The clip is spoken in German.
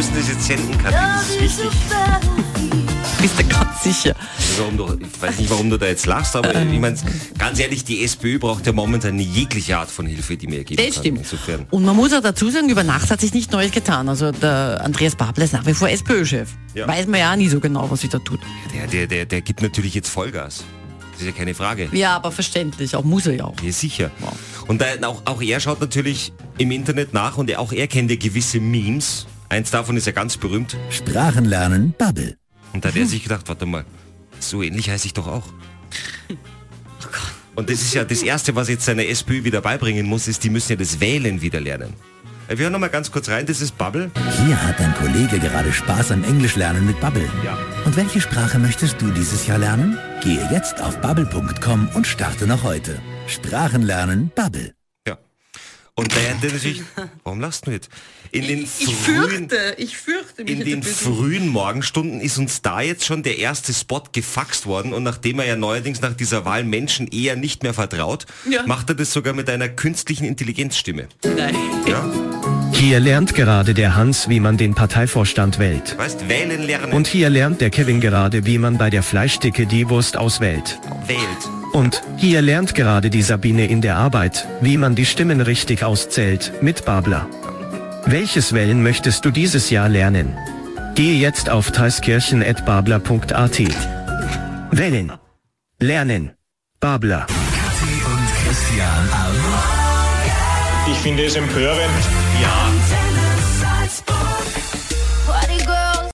müssen das jetzt senden, Kathi. Das ist wichtig. Bist du ganz sicher? Warum du, ich weiß nicht, warum du da jetzt lachst, aber ich meine, ganz ehrlich, die SPÖ braucht ja momentan jegliche Art von Hilfe, die mir geben Das kann. stimmt. Insofern. Und man muss auch dazu sagen, über Nacht hat sich nicht Neues getan. Also der Andreas Babler ist nach wie vor SPÖ-Chef. Ja. Weiß man ja auch nie so genau, was sich da tut. Der, der, der, der gibt natürlich jetzt Vollgas. Das ist ja keine Frage. Ja, aber verständlich. Auch muss er ja auch. Ja, sicher. Und da, auch, auch er schaut natürlich im Internet nach und auch er kennt ja gewisse Memes. Eins davon ist ja ganz berühmt. Sprachen lernen, Bubble. Und da hat er sich gedacht, warte mal, so ähnlich heiße ich doch auch. Und das ist ja das Erste, was jetzt seine SPÖ wieder beibringen muss, ist, die müssen ja das Wählen wieder lernen. Äh, Wir hören noch mal ganz kurz rein, das ist Bubble. Hier hat dein Kollege gerade Spaß am Englischlernen mit Bubble. Ja. Und welche Sprache möchtest du dieses Jahr lernen? Gehe jetzt auf bubble.com und starte noch heute. Sprachen lernen, Bubble. Und da hat er natürlich, warum lachst du jetzt? In den Ich frühen, fürchte, ich fürchte mich in den frühen Morgenstunden ist uns da jetzt schon der erste Spot gefaxt worden und nachdem er ja neuerdings nach dieser Wahl Menschen eher nicht mehr vertraut, Ja. macht er das sogar mit einer künstlichen Intelligenzstimme. Nein. Ja? Hier lernt gerade der Hans, wie man den Parteivorstand wählt. Weißt, wählen lernen Und hier lernt der Kevin gerade, wie man bei der Fleischdicke die Wurst auswählt. wählt. Und hier lernt gerade die Sabine in der Arbeit, wie man die Stimmen richtig auszählt, mit Babler. Welches Wählen möchtest du dieses Jahr lernen? Gehe jetzt auf thalskirchen.babler.at. Wählen. Lernen. Babler. Kathi und Christian Au. Ich finde es empörend. Ja,